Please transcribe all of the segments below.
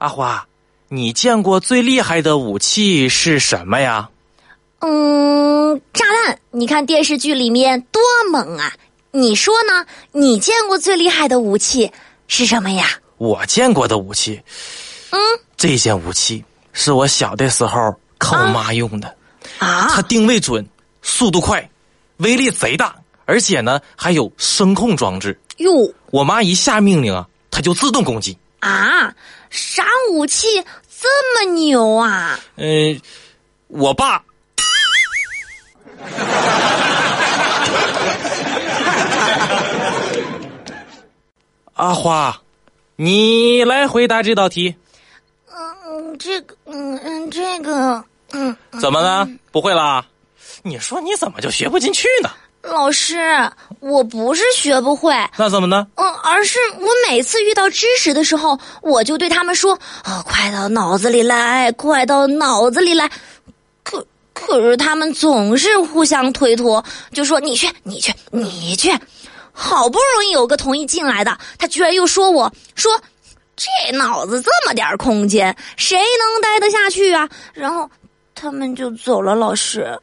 阿花，你见过最厉害的武器是什么呀？嗯，炸弹。你看电视剧里面多猛啊！你说呢？你见过最厉害的武器是什么呀？我见过的武器，嗯，这件武器是我小的时候靠我妈用的，啊它定位准，速度快，威力贼大，而且呢还有声控装置。哟我妈一下命令啊，它就自动攻击。啊，啥武器这么牛啊？嗯、我爸。阿花，你来回答这道题，嗯，这个，嗯嗯，这个，嗯，怎么了？不会啦？你说你怎么就学不进去呢？老师，我不是学不会，那怎么呢？嗯，而是我每次遇到知识的时候，我就对他们说：“哦、快到脑子里来，快到脑子里来。”可可是他们总是互相推脱，就说：“你去，你去，你去。”好不容易有个同意进来的，他居然又说我说：“这脑子这么点空间，谁能待得下去啊？”然后他们就走了。老师，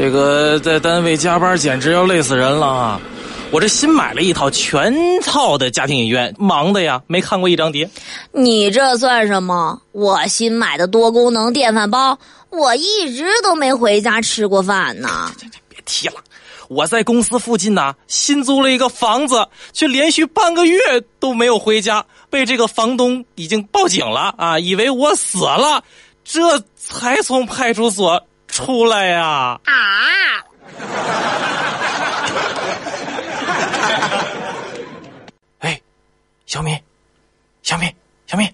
这个在单位加班简直要累死人了啊！我这新买了一套全套的家庭影院，忙的呀，没看过一张碟。你这算什么？我新买的多功能电饭煲，我一直都没回家吃过饭呢。别提了，我在公司附近呐、新租了一个房子，却连续半个月都没有回家，被这个房东已经报警了啊，以为我死了，这才从派出所出来呀。啊！哎，小敏，小敏，小敏，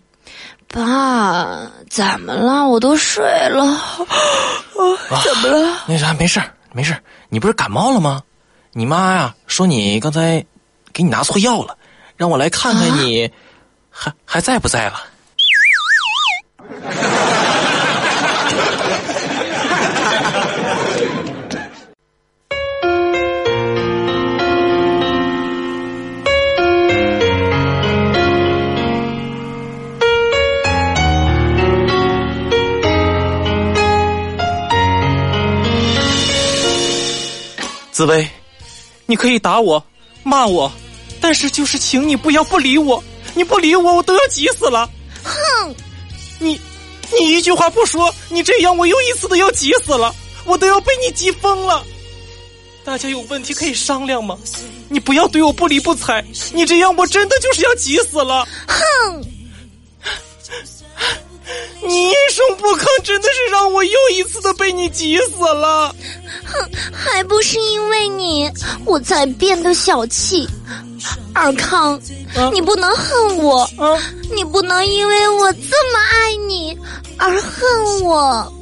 爸，怎么了？我都睡了。怎么了？那啥，没事儿没事儿你不是感冒了吗？你妈呀说你刚才给你拿错药了，让我来看看你还还在不在了。紫薇，你可以打我、骂我，但是就是请你不要不理我，你不理我，我都要急死了。哼！你，你一句话不说，你这样我又一次的要急死了，我都要被你急疯了。大家有问题可以商量吗？你不要对我不理不睬，你这样我真的就是要急死了。哼！你一声不吭，真的是让我又一次的被你急死了。哼！还不是因为你，我才变得小气。尔康，啊你不能恨我，啊！你不能因为我这么爱你而恨我。